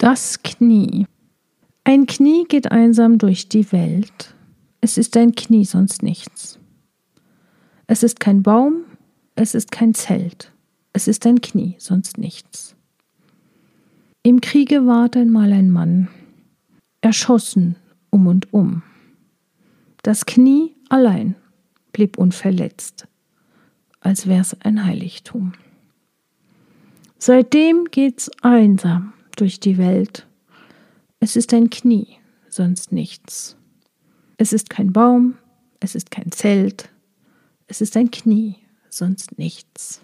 Das Knie. Ein Knie geht einsam durch die Welt. Es ist ein Knie, sonst nichts. Es ist kein Baum, es ist kein Zelt. Es ist ein Knie, sonst nichts. Im Kriege ward einmal ein Mann, erschossen um und um. Das Knie allein blieb unverletzt, als wär's ein Heiligtum. Seitdem geht's einsam durch die Welt. Es ist ein Knie, sonst nichts. Es ist kein Baum, es ist kein Zelt, es ist ein Knie, sonst nichts.